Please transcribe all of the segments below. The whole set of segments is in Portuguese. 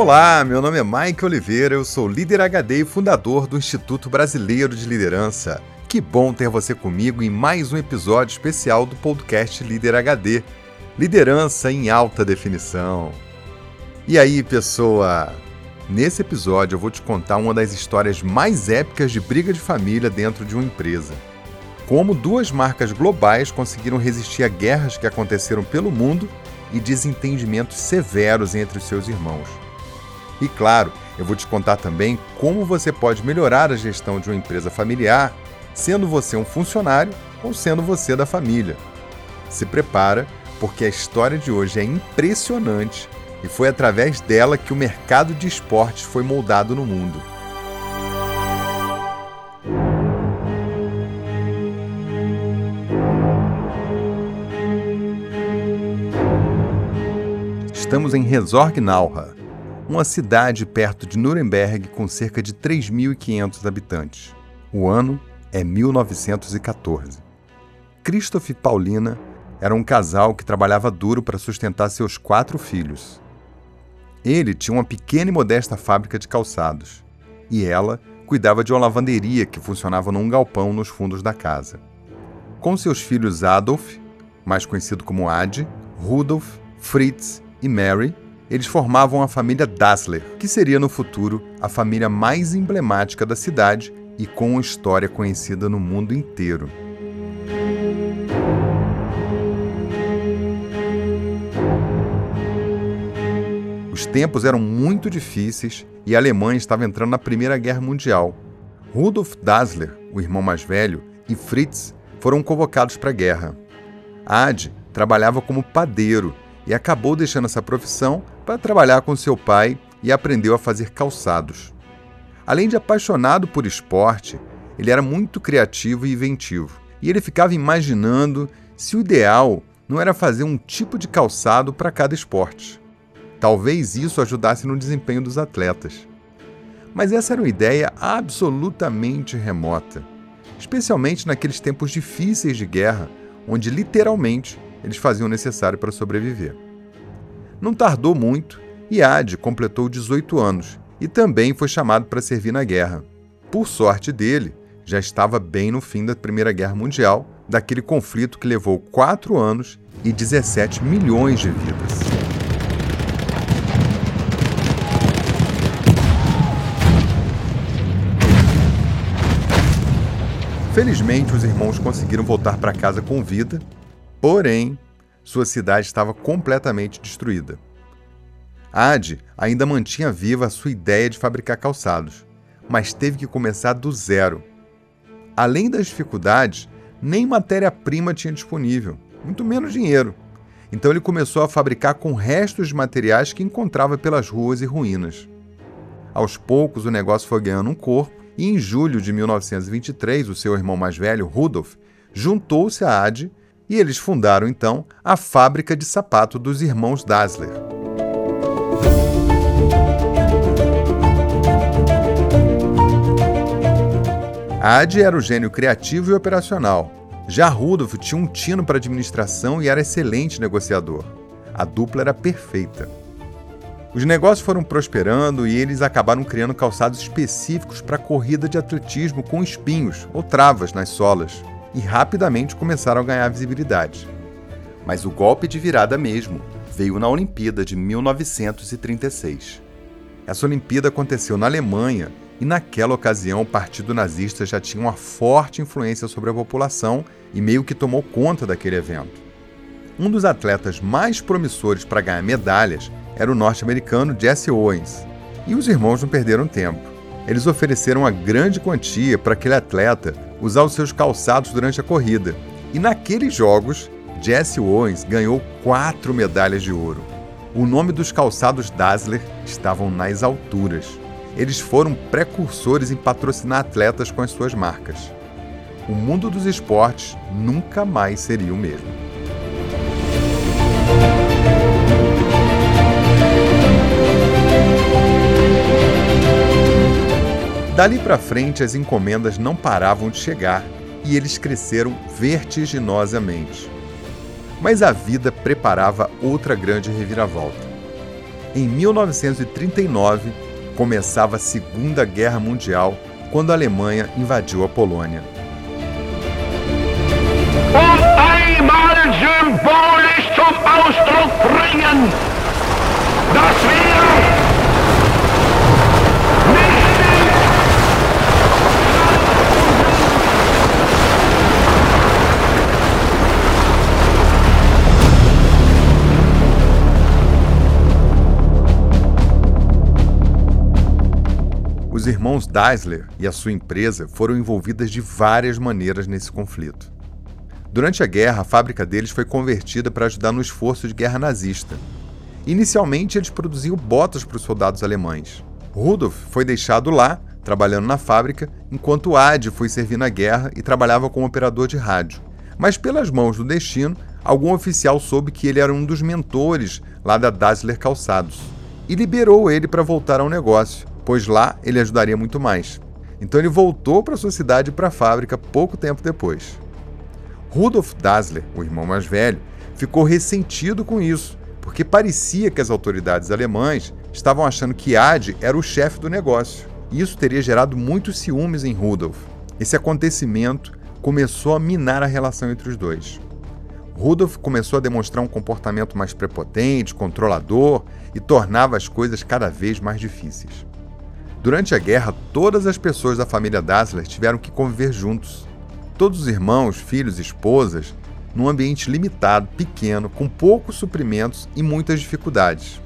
Olá, meu nome é Mike Oliveira, eu sou líder HD e fundador do Instituto Brasileiro de Liderança. Que bom ter você comigo em mais um episódio especial do podcast Líder HD. Liderança em alta definição. E aí, pessoa? Nesse episódio eu vou te contar uma das histórias mais épicas de briga de família dentro de uma empresa. Como duas marcas globais conseguiram resistir a guerras que aconteceram pelo mundo e desentendimentos severos entre os seus irmãos. E claro, eu vou te contar também como você pode melhorar a gestão de uma empresa familiar, sendo você um funcionário ou sendo você da família. Se prepara, porque a história de hoje é impressionante e foi através dela que o mercado de esportes foi moldado no mundo. Estamos em Resorgnauha, uma cidade perto de Nuremberg com cerca de 3.500 habitantes. O ano é 1914. Christoph e Paulina eram um casal que trabalhava duro para sustentar seus quatro filhos. Ele tinha uma pequena e modesta fábrica de calçados, e ela cuidava de uma lavanderia que funcionava num galpão nos fundos da casa. Com seus filhos Adolf, mais conhecido como Ad, Rudolf, Fritz e Mary, eles formavam a família Dassler, que seria no futuro a família mais emblemática da cidade e com uma história conhecida no mundo inteiro. Os tempos eram muito difíceis e a Alemanha estava entrando na Primeira Guerra Mundial. Rudolf Dassler, o irmão mais velho, e Fritz foram convocados para a guerra. Ad trabalhava como padeiro e acabou deixando essa profissão para trabalhar com seu pai e aprendeu a fazer calçados. Além de apaixonado por esporte, ele era muito criativo e inventivo, e ele ficava imaginando se o ideal não era fazer um tipo de calçado para cada esporte. Talvez isso ajudasse no desempenho dos atletas. Mas essa era uma ideia absolutamente remota, especialmente naqueles tempos difíceis de guerra, onde literalmente eles faziam o necessário para sobreviver. Não tardou muito e Ad completou 18 anos e também foi chamado para servir na guerra. Por sorte dele, já estava bem no fim da Primeira Guerra Mundial, daquele conflito que levou quatro anos e 17 milhões de vidas. Felizmente, os irmãos conseguiram voltar para casa com vida Porém, sua cidade estava completamente destruída. Ad ainda mantinha viva a sua ideia de fabricar calçados, mas teve que começar do zero. Além das dificuldades, nem matéria-prima tinha disponível, muito menos dinheiro. Então ele começou a fabricar com restos de materiais que encontrava pelas ruas e ruínas. Aos poucos, o negócio foi ganhando um corpo e, em julho de 1923, o seu irmão mais velho, Rudolf, juntou-se a Ad e eles fundaram então a fábrica de sapato dos irmãos Dassler. Ad era o gênio criativo e operacional. Já Rudolf tinha um tino para administração e era excelente negociador. A dupla era perfeita. Os negócios foram prosperando e eles acabaram criando calçados específicos para corrida de atletismo com espinhos ou travas nas solas e rapidamente começaram a ganhar visibilidade. Mas o golpe de virada mesmo veio na Olimpíada de 1936. Essa Olimpíada aconteceu na Alemanha e naquela ocasião o Partido Nazista já tinha uma forte influência sobre a população e meio que tomou conta daquele evento. Um dos atletas mais promissores para ganhar medalhas era o norte-americano Jesse Owens, e os irmãos não perderam tempo. Eles ofereceram uma grande quantia para aquele atleta usar os seus calçados durante a corrida. E naqueles jogos, Jesse Owens ganhou quatro medalhas de ouro. O nome dos calçados Dassler estavam nas alturas. Eles foram precursores em patrocinar atletas com as suas marcas. O mundo dos esportes nunca mais seria o mesmo. Dali para frente, as encomendas não paravam de chegar e eles cresceram vertiginosamente. Mas a vida preparava outra grande reviravolta. Em 1939, começava a Segunda Guerra Mundial, quando a Alemanha invadiu a Polônia. symbolisch zum Ausdruck bringen, dass wir Os irmãos Daisler e a sua empresa foram envolvidas de várias maneiras nesse conflito. Durante a guerra, a fábrica deles foi convertida para ajudar no esforço de guerra nazista. Inicialmente, eles produziam botas para os soldados alemães. Rudolf foi deixado lá, trabalhando na fábrica, enquanto Ad foi servir na guerra e trabalhava como operador de rádio. Mas, pelas mãos do destino, algum oficial soube que ele era um dos mentores lá da Dassler Calçados e liberou ele para voltar ao negócio, pois lá ele ajudaria muito mais. Então ele voltou para sua cidade e para a fábrica pouco tempo depois. Rudolf Dassler, o irmão mais velho, ficou ressentido com isso, porque parecia que as autoridades alemãs estavam achando que Ad era o chefe do negócio. Isso teria gerado muitos ciúmes em Rudolf. Esse acontecimento começou a minar a relação entre os dois. Rudolf começou a demonstrar um comportamento mais prepotente, controlador e tornava as coisas cada vez mais difíceis. Durante a guerra, todas as pessoas da família Dassler tiveram que conviver juntos. Todos os irmãos, filhos e esposas, num ambiente limitado, pequeno, com poucos suprimentos e muitas dificuldades.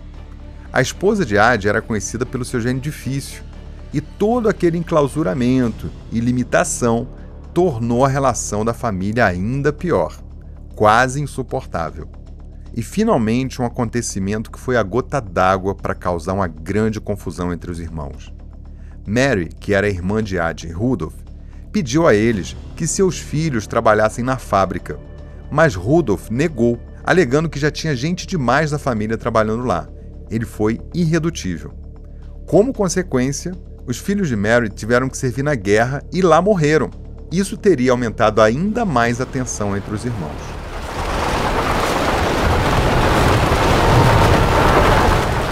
A esposa de Ad era conhecida pelo seu gênio difícil, e todo aquele enclausuramento e limitação tornou a relação da família ainda pior, quase insuportável. E finalmente um acontecimento que foi a gota d'água para causar uma grande confusão entre os irmãos. Mary, que era irmã de Ad e Rudolph, pediu a eles que seus filhos trabalhassem na fábrica, mas Rudolf negou, alegando que já tinha gente demais da família trabalhando lá. Ele foi irredutível. Como consequência, os filhos de Mary tiveram que servir na guerra e lá morreram. Isso teria aumentado ainda mais a tensão entre os irmãos.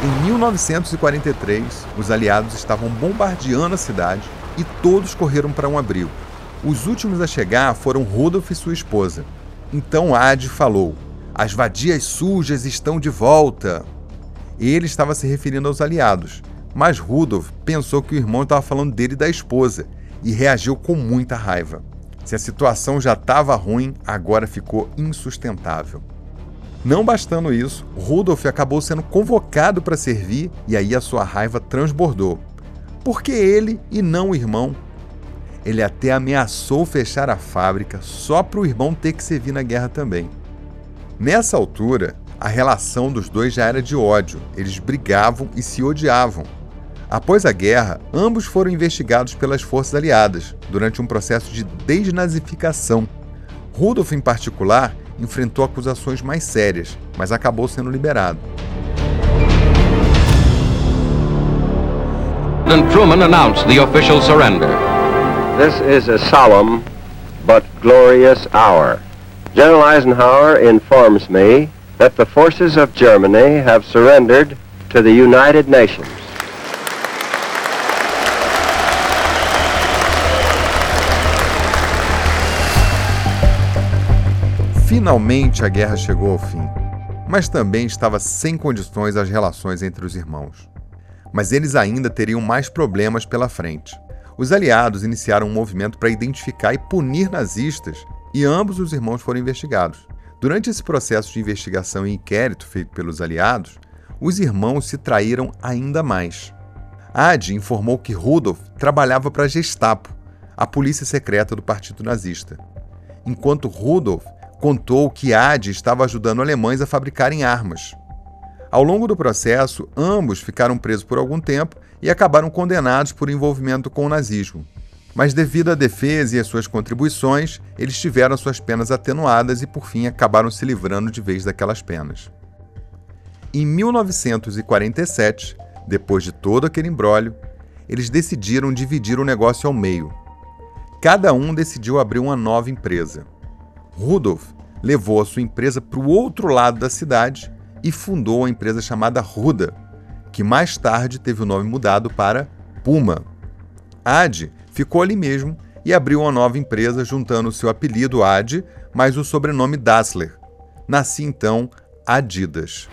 Em 1943, os aliados estavam bombardeando a cidade e todos correram para um abrigo. Os últimos a chegar foram Rudolf e sua esposa. Então Ad falou: As vadias sujas estão de volta. Ele estava se referindo aos aliados, mas Rudolf pensou que o irmão estava falando dele e da esposa e reagiu com muita raiva. Se a situação já estava ruim, agora ficou insustentável. Não bastando isso, Rudolf acabou sendo convocado para servir e aí a sua raiva transbordou. Por que ele e não o irmão? Ele até ameaçou fechar a fábrica só para o irmão ter que servir na guerra também. Nessa altura, a relação dos dois já era de ódio, eles brigavam e se odiavam. Após a guerra, ambos foram investigados pelas forças aliadas durante um processo de desnazificação. Rudolf, em particular, enfrentou acusações mais sérias, mas acabou sendo liberado. President Truman announced the official surrender. This is a solemn but glorious hour. General Eisenhower informs me that the forces of Germany have surrendered to the United Nations. Finalmente a guerra chegou ao fim, mas também estava sem condições as relações entre os irmãos mas eles ainda teriam mais problemas pela frente. Os aliados iniciaram um movimento para identificar e punir nazistas, e ambos os irmãos foram investigados. Durante esse processo de investigação e inquérito feito pelos aliados, os irmãos se traíram ainda mais. Ad informou que Rudolf trabalhava para a Gestapo, a polícia secreta do Partido Nazista, enquanto Rudolf contou que Ad estava ajudando alemães a fabricarem armas. Ao longo do processo, ambos ficaram presos por algum tempo e acabaram condenados por envolvimento com o nazismo. Mas, devido à defesa e às suas contribuições, eles tiveram suas penas atenuadas e, por fim, acabaram se livrando de vez daquelas penas. Em 1947, depois de todo aquele embrólio, eles decidiram dividir o negócio ao meio. Cada um decidiu abrir uma nova empresa. Rudolf levou a sua empresa para o outro lado da cidade e fundou a empresa chamada Ruda, que mais tarde teve o nome mudado para Puma. Ad ficou ali mesmo e abriu uma nova empresa juntando seu apelido Ad mais o sobrenome Dassler. Nasci então Adidas.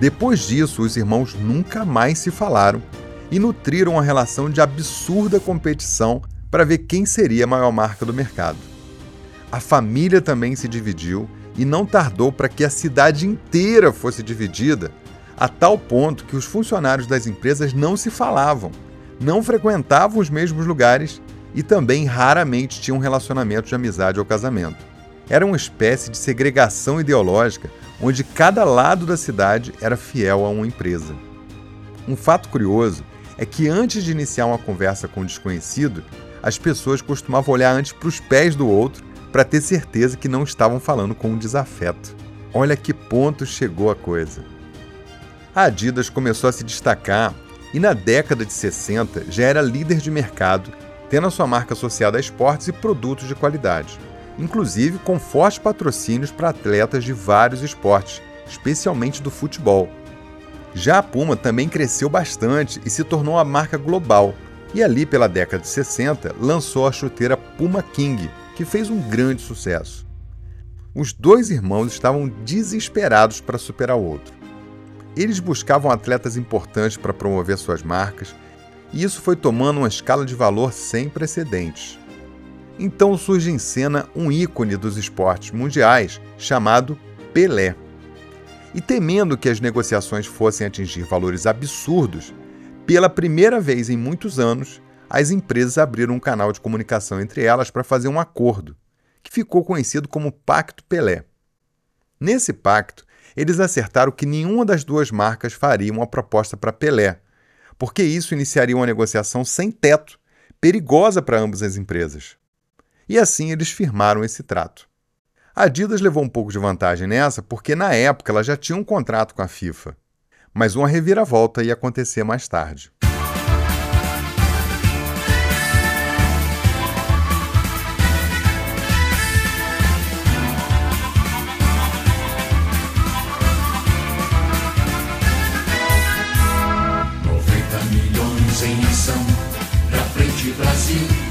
Depois disso, os irmãos nunca mais se falaram e nutriram uma relação de absurda competição para ver quem seria a maior marca do mercado. A família também se dividiu e não tardou para que a cidade inteira fosse dividida, a tal ponto que os funcionários das empresas não se falavam, não frequentavam os mesmos lugares e também raramente tinham relacionamento de amizade ou casamento. Era uma espécie de segregação ideológica onde cada lado da cidade era fiel a uma empresa. Um fato curioso é que antes de iniciar uma conversa com um desconhecido, as pessoas costumavam olhar antes para os pés do outro para ter certeza que não estavam falando com um desafeto. Olha que ponto chegou a coisa. A Adidas começou a se destacar e na década de 60 já era líder de mercado, tendo a sua marca associada a esportes e produtos de qualidade inclusive com fortes patrocínios para atletas de vários esportes, especialmente do futebol. Já a Puma também cresceu bastante e se tornou uma marca global, e ali pela década de 60 lançou a chuteira Puma King, que fez um grande sucesso. Os dois irmãos estavam desesperados para superar o outro. Eles buscavam atletas importantes para promover suas marcas, e isso foi tomando uma escala de valor sem precedentes. Então surge em cena um ícone dos esportes mundiais chamado Pelé. E temendo que as negociações fossem atingir valores absurdos, pela primeira vez em muitos anos, as empresas abriram um canal de comunicação entre elas para fazer um acordo, que ficou conhecido como Pacto Pelé. Nesse pacto, eles acertaram que nenhuma das duas marcas faria uma proposta para Pelé, porque isso iniciaria uma negociação sem teto, perigosa para ambas as empresas e assim eles firmaram esse trato. A Adidas levou um pouco de vantagem nessa porque na época ela já tinha um contrato com a FIFA, mas uma reviravolta ia acontecer mais tarde. Brasil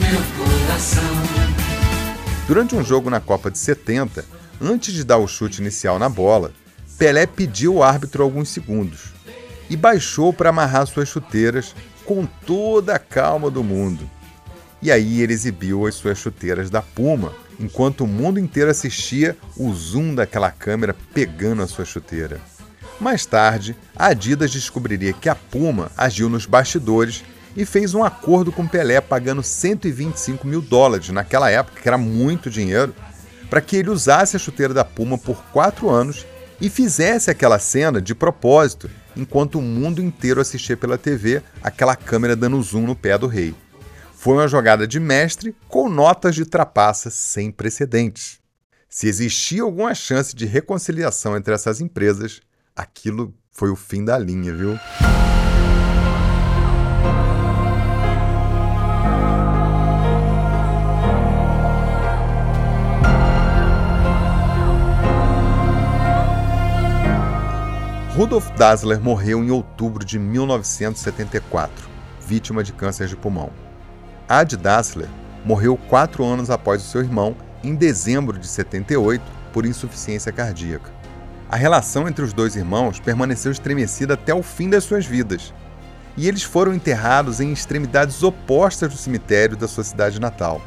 meu coração. Durante um jogo na Copa de 70, antes de dar o chute inicial na bola, Pelé pediu ao árbitro alguns segundos e baixou para amarrar suas chuteiras com toda a calma do mundo. E aí ele exibiu as suas chuteiras da Puma, enquanto o mundo inteiro assistia o zoom daquela câmera pegando a sua chuteira. Mais tarde, a Adidas descobriria que a Puma agiu nos bastidores e fez um acordo com Pelé pagando 125 mil dólares naquela época, que era muito dinheiro, para que ele usasse a chuteira da Puma por quatro anos e fizesse aquela cena de propósito, enquanto o mundo inteiro assistia pela TV aquela câmera dando zoom no pé do rei. Foi uma jogada de mestre com notas de trapaça sem precedentes. Se existia alguma chance de reconciliação entre essas empresas, aquilo foi o fim da linha, viu? Rudolf Dassler morreu em outubro de 1974, vítima de câncer de pulmão. Ad Dassler morreu quatro anos após o seu irmão, em dezembro de 78, por insuficiência cardíaca. A relação entre os dois irmãos permaneceu estremecida até o fim das suas vidas, e eles foram enterrados em extremidades opostas do cemitério da sua cidade natal.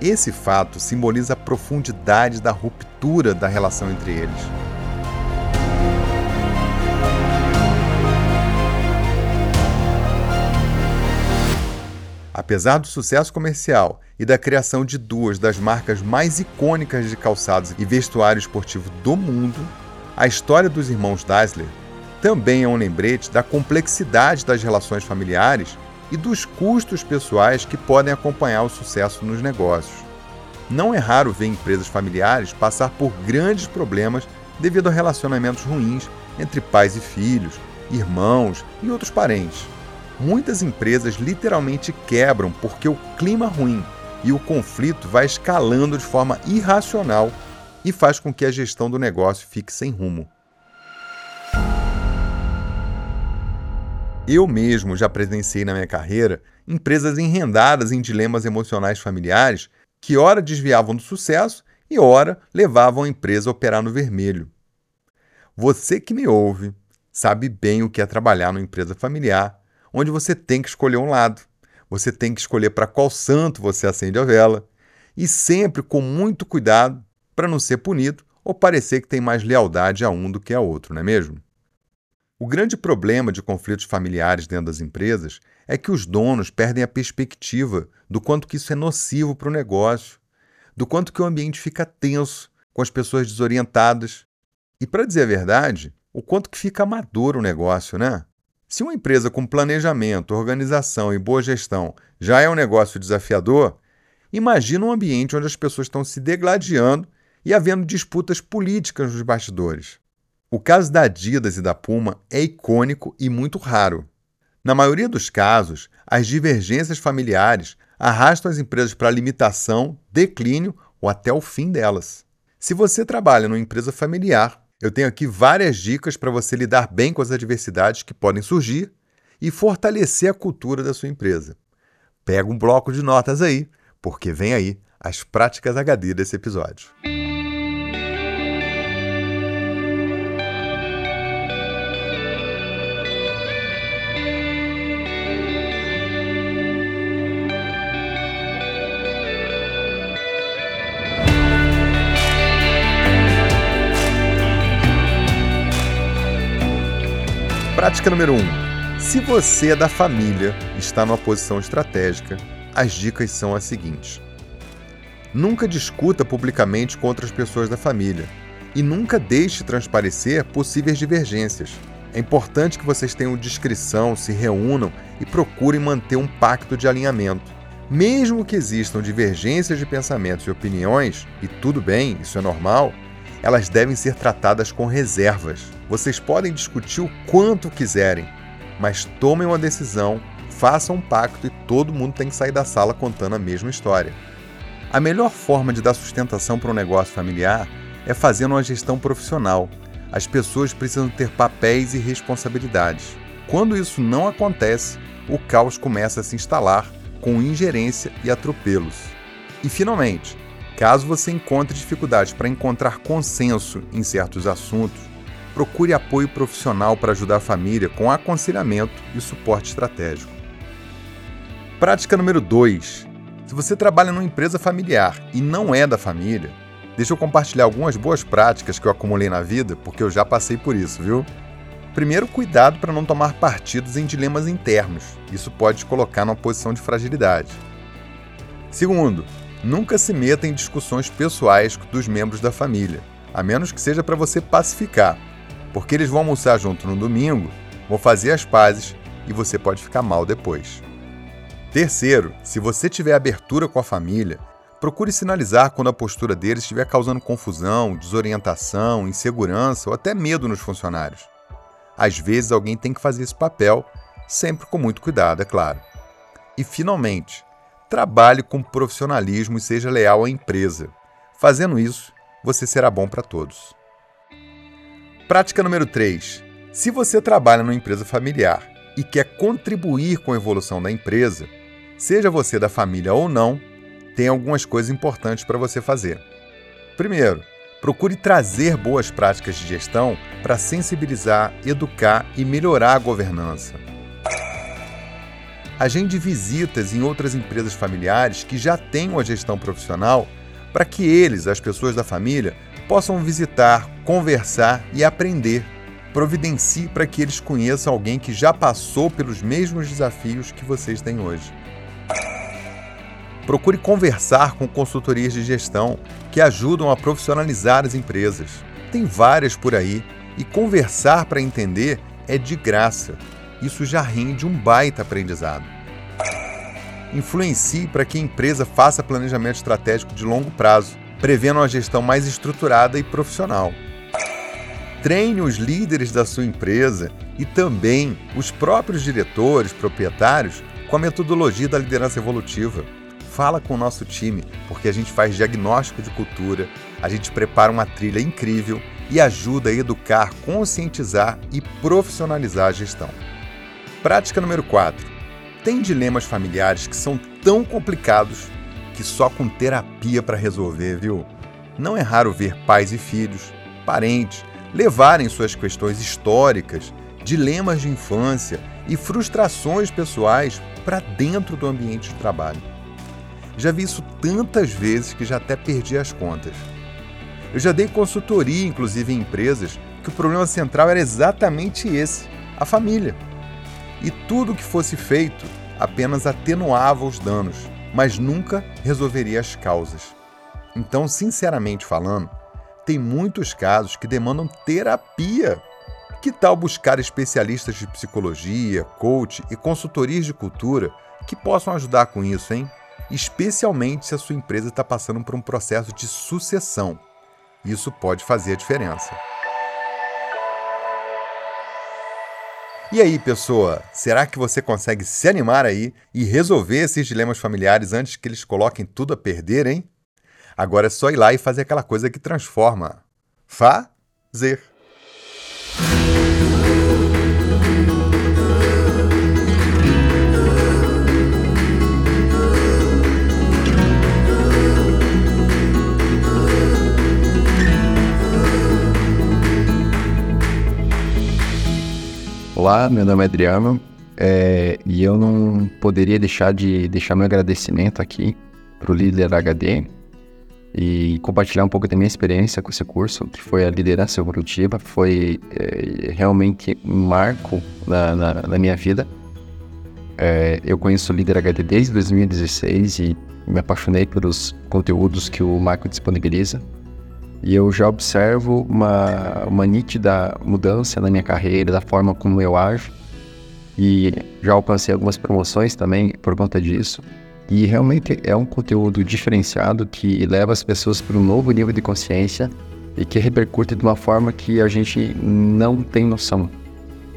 Esse fato simboliza a profundidade da ruptura da relação entre eles. Apesar do sucesso comercial e da criação de duas das marcas mais icônicas de calçados e vestuário esportivo do mundo, a história dos irmãos Dassler também é um lembrete da complexidade das relações familiares e dos custos pessoais que podem acompanhar o sucesso nos negócios. Não é raro ver empresas familiares passar por grandes problemas devido a relacionamentos ruins entre pais e filhos irmãos e outros parentes. Muitas empresas literalmente quebram porque o clima é ruim e o conflito vai escalando de forma irracional e faz com que a gestão do negócio fique sem rumo. Eu mesmo já presenciei na minha carreira empresas enrendadas em dilemas emocionais familiares que ora desviavam do sucesso e ora levavam a empresa a operar no vermelho. Você que me ouve sabe bem o que é trabalhar numa empresa familiar, onde você tem que escolher um lado. Você tem que escolher para qual santo você acende a vela e sempre com muito cuidado para não ser punido ou parecer que tem mais lealdade a um do que a outro, não é mesmo? O grande problema de conflitos familiares dentro das empresas é que os donos perdem a perspectiva do quanto que isso é nocivo para o negócio, do quanto que o ambiente fica tenso, com as pessoas desorientadas. E para dizer a verdade, o quanto que fica amador o negócio, né? Se uma empresa com planejamento, organização e boa gestão já é um negócio desafiador, imagina um ambiente onde as pessoas estão se degladiando e havendo disputas políticas nos bastidores. O caso da Adidas e da Puma é icônico e muito raro. Na maioria dos casos, as divergências familiares arrastam as empresas para limitação, declínio ou até o fim delas. Se você trabalha numa empresa familiar, eu tenho aqui várias dicas para você lidar bem com as adversidades que podem surgir e fortalecer a cultura da sua empresa. Pega um bloco de notas aí, porque vem aí as práticas HD desse episódio. Prática número 1. Um. Se você é da família e está numa posição estratégica, as dicas são as seguintes. Nunca discuta publicamente com outras pessoas da família e nunca deixe transparecer possíveis divergências. É importante que vocês tenham discrição, se reúnam e procurem manter um pacto de alinhamento. Mesmo que existam divergências de pensamentos e opiniões, e tudo bem, isso é normal, elas devem ser tratadas com reservas. Vocês podem discutir o quanto quiserem, mas tomem uma decisão, façam um pacto e todo mundo tem que sair da sala contando a mesma história. A melhor forma de dar sustentação para um negócio familiar é fazendo uma gestão profissional. As pessoas precisam ter papéis e responsabilidades. Quando isso não acontece, o caos começa a se instalar com ingerência e atropelos. E finalmente, Caso você encontre dificuldades para encontrar consenso em certos assuntos, procure apoio profissional para ajudar a família com aconselhamento e suporte estratégico. Prática número 2. Se você trabalha numa empresa familiar e não é da família, deixa eu compartilhar algumas boas práticas que eu acumulei na vida, porque eu já passei por isso, viu? Primeiro, cuidado para não tomar partidos em dilemas internos. Isso pode te colocar numa posição de fragilidade. Segundo, Nunca se meta em discussões pessoais dos membros da família, a menos que seja para você pacificar, porque eles vão almoçar junto no domingo, vão fazer as pazes e você pode ficar mal depois. Terceiro, se você tiver abertura com a família, procure sinalizar quando a postura deles estiver causando confusão, desorientação, insegurança ou até medo nos funcionários. Às vezes alguém tem que fazer esse papel, sempre com muito cuidado, é claro. E finalmente, Trabalhe com profissionalismo e seja leal à empresa. Fazendo isso, você será bom para todos. Prática número 3. Se você trabalha numa empresa familiar e quer contribuir com a evolução da empresa, seja você da família ou não, tem algumas coisas importantes para você fazer. Primeiro, procure trazer boas práticas de gestão para sensibilizar, educar e melhorar a governança agende visitas em outras empresas familiares que já têm uma gestão profissional para que eles, as pessoas da família, possam visitar, conversar e aprender. Providencie para que eles conheçam alguém que já passou pelos mesmos desafios que vocês têm hoje. Procure conversar com consultorias de gestão que ajudam a profissionalizar as empresas. Tem várias por aí e conversar para entender é de graça isso já rende um baita aprendizado. Influencie para que a empresa faça planejamento estratégico de longo prazo, prevendo uma gestão mais estruturada e profissional. Treine os líderes da sua empresa e também os próprios diretores, proprietários, com a metodologia da liderança evolutiva. Fala com o nosso time, porque a gente faz diagnóstico de cultura, a gente prepara uma trilha incrível e ajuda a educar, conscientizar e profissionalizar a gestão. Prática número 4. Tem dilemas familiares que são tão complicados que só com terapia para resolver, viu? Não é raro ver pais e filhos, parentes, levarem suas questões históricas, dilemas de infância e frustrações pessoais para dentro do ambiente de trabalho. Já vi isso tantas vezes que já até perdi as contas. Eu já dei consultoria, inclusive em empresas, que o problema central era exatamente esse: a família. E tudo que fosse feito apenas atenuava os danos, mas nunca resolveria as causas. Então, sinceramente falando, tem muitos casos que demandam terapia. Que tal buscar especialistas de psicologia, coach e consultorias de cultura que possam ajudar com isso, hein? Especialmente se a sua empresa está passando por um processo de sucessão. Isso pode fazer a diferença. E aí, pessoa, será que você consegue se animar aí e resolver esses dilemas familiares antes que eles coloquem tudo a perder, hein? Agora é só ir lá e fazer aquela coisa que transforma. Fazer. Olá, meu nome é Adriano é, e eu não poderia deixar de deixar meu agradecimento aqui para o líder HD e compartilhar um pouco da minha experiência com esse curso, que foi a liderança evolutiva, foi é, realmente um marco na, na, na minha vida. É, eu conheço o Líder HD desde 2016 e me apaixonei pelos conteúdos que o Marco disponibiliza. E eu já observo uma, uma nítida mudança na minha carreira, da forma como eu ajo. E já alcancei algumas promoções também por conta disso. E realmente é um conteúdo diferenciado que leva as pessoas para um novo nível de consciência e que repercute de uma forma que a gente não tem noção.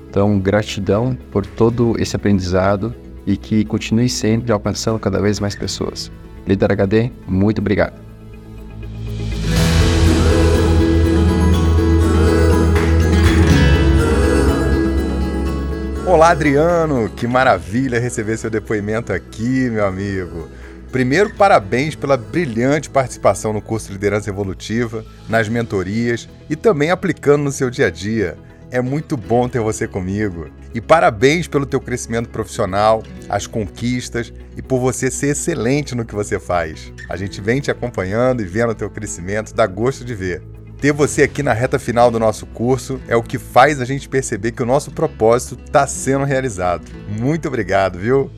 Então, gratidão por todo esse aprendizado e que continue sempre alcançando cada vez mais pessoas. Líder HD, muito obrigado. Olá, Adriano! Que maravilha receber seu depoimento aqui, meu amigo. Primeiro, parabéns pela brilhante participação no curso de Liderança Evolutiva, nas mentorias e também aplicando no seu dia a dia. É muito bom ter você comigo. E parabéns pelo teu crescimento profissional, as conquistas e por você ser excelente no que você faz. A gente vem te acompanhando e vendo o teu crescimento, dá gosto de ver. Ter você aqui na reta final do nosso curso é o que faz a gente perceber que o nosso propósito está sendo realizado. Muito obrigado, viu?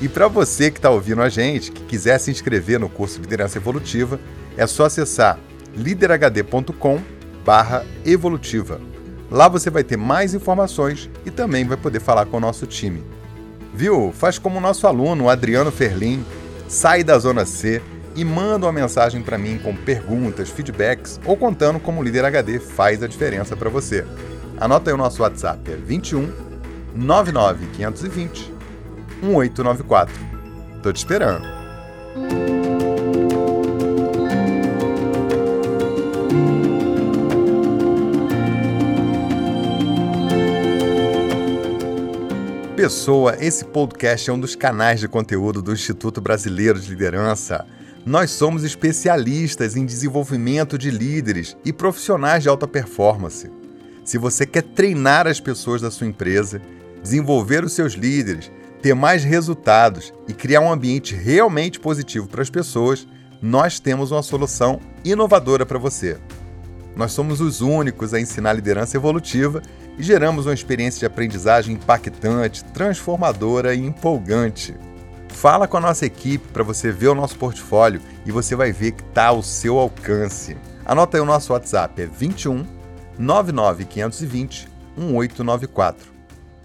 E para você que está ouvindo a gente, que quiser se inscrever no curso Liderança Evolutiva, é só acessar liderhd.com/evolutiva. Lá você vai ter mais informações e também vai poder falar com o nosso time. Viu? Faz como o nosso aluno Adriano Ferlin, sai da zona C e manda uma mensagem para mim com perguntas, feedbacks ou contando como o líder HD faz a diferença para você. Anota aí o nosso WhatsApp, é 21 99 520 1894. Tô te esperando. Pessoa, esse podcast é um dos canais de conteúdo do Instituto Brasileiro de Liderança. Nós somos especialistas em desenvolvimento de líderes e profissionais de alta performance. Se você quer treinar as pessoas da sua empresa, desenvolver os seus líderes, ter mais resultados e criar um ambiente realmente positivo para as pessoas, nós temos uma solução inovadora para você. Nós somos os únicos a ensinar liderança evolutiva e geramos uma experiência de aprendizagem impactante, transformadora e empolgante. Fala com a nossa equipe para você ver o nosso portfólio e você vai ver que está ao seu alcance. Anota aí o nosso WhatsApp, é 21 99 520 1894.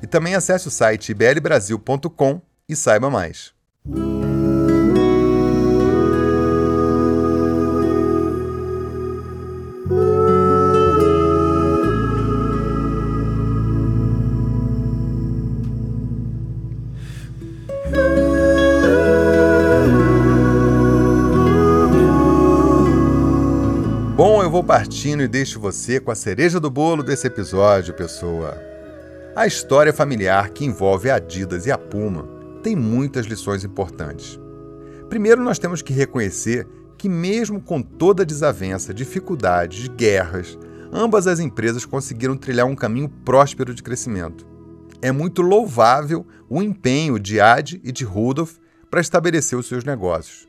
E também acesse o site iblbrasil.com e saiba mais. Partindo e deixo você com a cereja do bolo desse episódio, pessoa. A história familiar que envolve a Adidas e a Puma tem muitas lições importantes. Primeiro, nós temos que reconhecer que, mesmo com toda a desavença, dificuldades, guerras, ambas as empresas conseguiram trilhar um caminho próspero de crescimento. É muito louvável o empenho de Ad e de Rudolf para estabelecer os seus negócios.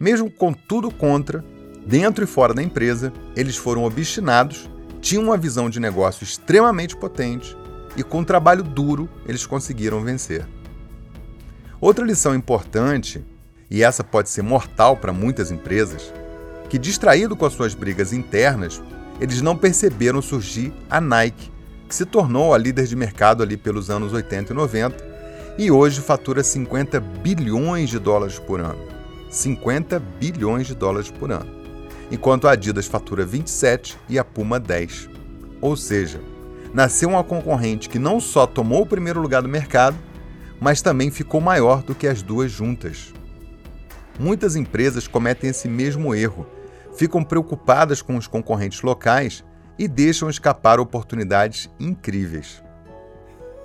Mesmo com tudo contra, dentro e fora da empresa, eles foram obstinados, tinham uma visão de negócio extremamente potente e, com trabalho duro, eles conseguiram vencer. Outra lição importante, e essa pode ser mortal para muitas empresas, que distraído com as suas brigas internas, eles não perceberam surgir a Nike, que se tornou a líder de mercado ali pelos anos 80 e 90 e hoje fatura 50 bilhões de dólares por ano. 50 bilhões de dólares por ano. Enquanto a Adidas fatura 27 e a Puma 10. Ou seja, nasceu uma concorrente que não só tomou o primeiro lugar do mercado, mas também ficou maior do que as duas juntas. Muitas empresas cometem esse mesmo erro, ficam preocupadas com os concorrentes locais e deixam escapar oportunidades incríveis.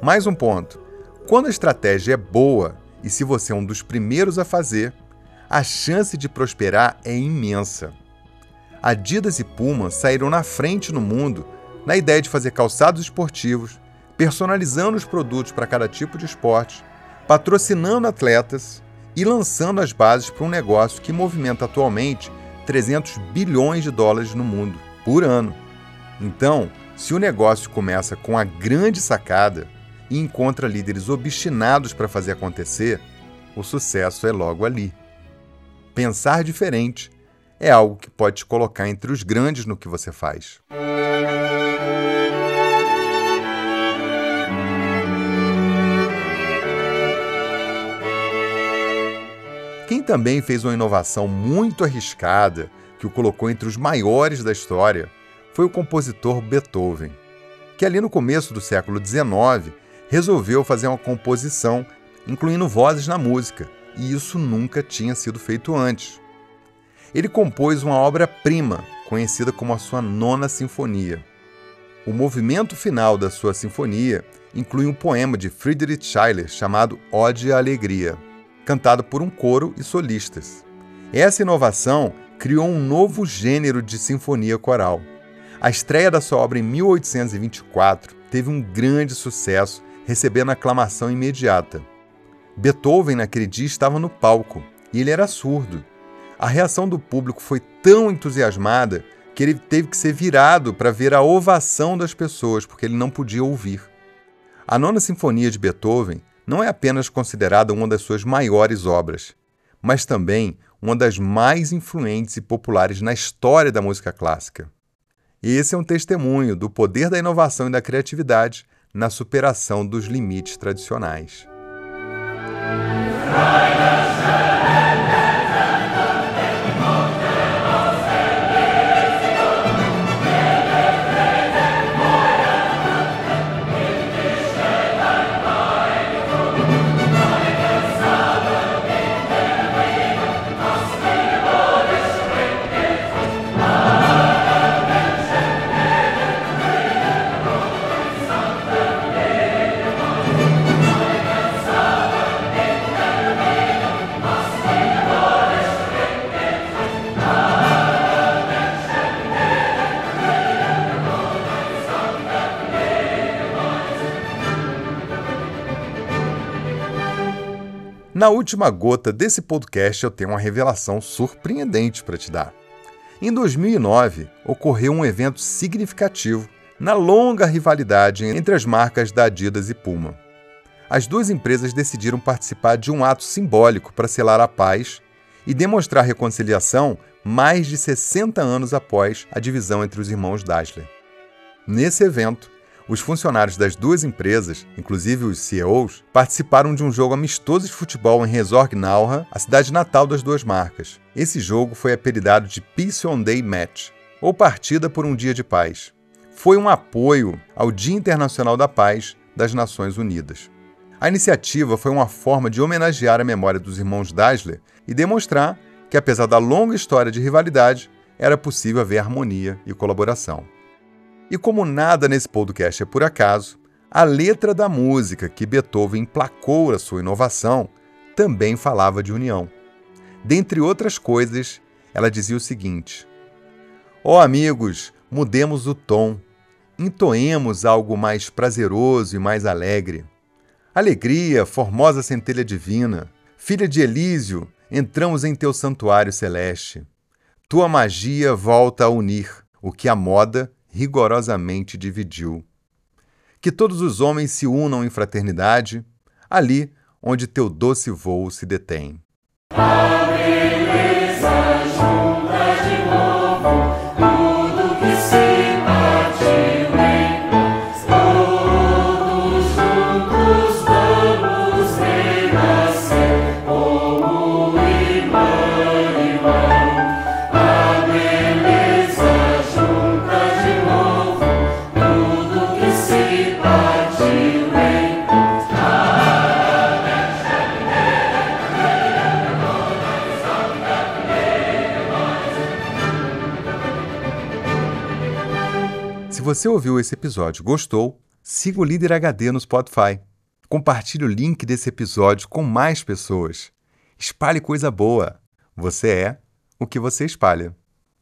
Mais um ponto: quando a estratégia é boa e se você é um dos primeiros a fazer, a chance de prosperar é imensa. Adidas e Puma saíram na frente no mundo na ideia de fazer calçados esportivos, personalizando os produtos para cada tipo de esporte, patrocinando atletas e lançando as bases para um negócio que movimenta atualmente 300 bilhões de dólares no mundo por ano. Então, se o negócio começa com a grande sacada e encontra líderes obstinados para fazer acontecer, o sucesso é logo ali. Pensar diferente é algo que pode te colocar entre os grandes no que você faz. Quem também fez uma inovação muito arriscada, que o colocou entre os maiores da história, foi o compositor Beethoven, que ali no começo do século XIX resolveu fazer uma composição incluindo vozes na música, e isso nunca tinha sido feito antes. Ele compôs uma obra-prima, conhecida como a sua Nona Sinfonia. O movimento final da sua sinfonia inclui um poema de Friedrich Schiller chamado Ode à Alegria, cantado por um coro e solistas. Essa inovação criou um novo gênero de sinfonia coral. A estreia da sua obra em 1824 teve um grande sucesso, recebendo aclamação imediata. Beethoven, naquele dia, estava no palco e ele era surdo. A reação do público foi tão entusiasmada que ele teve que ser virado para ver a ovação das pessoas, porque ele não podia ouvir. A Nona Sinfonia de Beethoven não é apenas considerada uma das suas maiores obras, mas também uma das mais influentes e populares na história da música clássica. E esse é um testemunho do poder da inovação e da criatividade na superação dos limites tradicionais. Na última gota desse podcast, eu tenho uma revelação surpreendente para te dar. Em 2009, ocorreu um evento significativo na longa rivalidade entre as marcas da Adidas e Puma. As duas empresas decidiram participar de um ato simbólico para selar a paz e demonstrar reconciliação mais de 60 anos após a divisão entre os irmãos Dassler. Nesse evento, os funcionários das duas empresas, inclusive os CEOs, participaram de um jogo amistoso de futebol em Resorgnauha, a cidade natal das duas marcas. Esse jogo foi apelidado de Peace on Day Match, ou Partida por um Dia de Paz. Foi um apoio ao Dia Internacional da Paz das Nações Unidas. A iniciativa foi uma forma de homenagear a memória dos irmãos Dassler e demonstrar que, apesar da longa história de rivalidade, era possível haver harmonia e colaboração. E como nada nesse podcast é por acaso, a letra da música que Beethoven emplacou a sua inovação também falava de união. Dentre outras coisas, ela dizia o seguinte: Ó oh, amigos, mudemos o tom, entoemos algo mais prazeroso e mais alegre. Alegria, formosa centelha divina, filha de Elísio, entramos em teu santuário celeste. Tua magia volta a unir o que a moda rigorosamente dividiu. Que todos os homens se unam em fraternidade, ali onde teu doce voo se detém. Você ouviu esse episódio e gostou, siga o Líder HD no Spotify. Compartilhe o link desse episódio com mais pessoas. Espalhe coisa boa. Você é o que você espalha.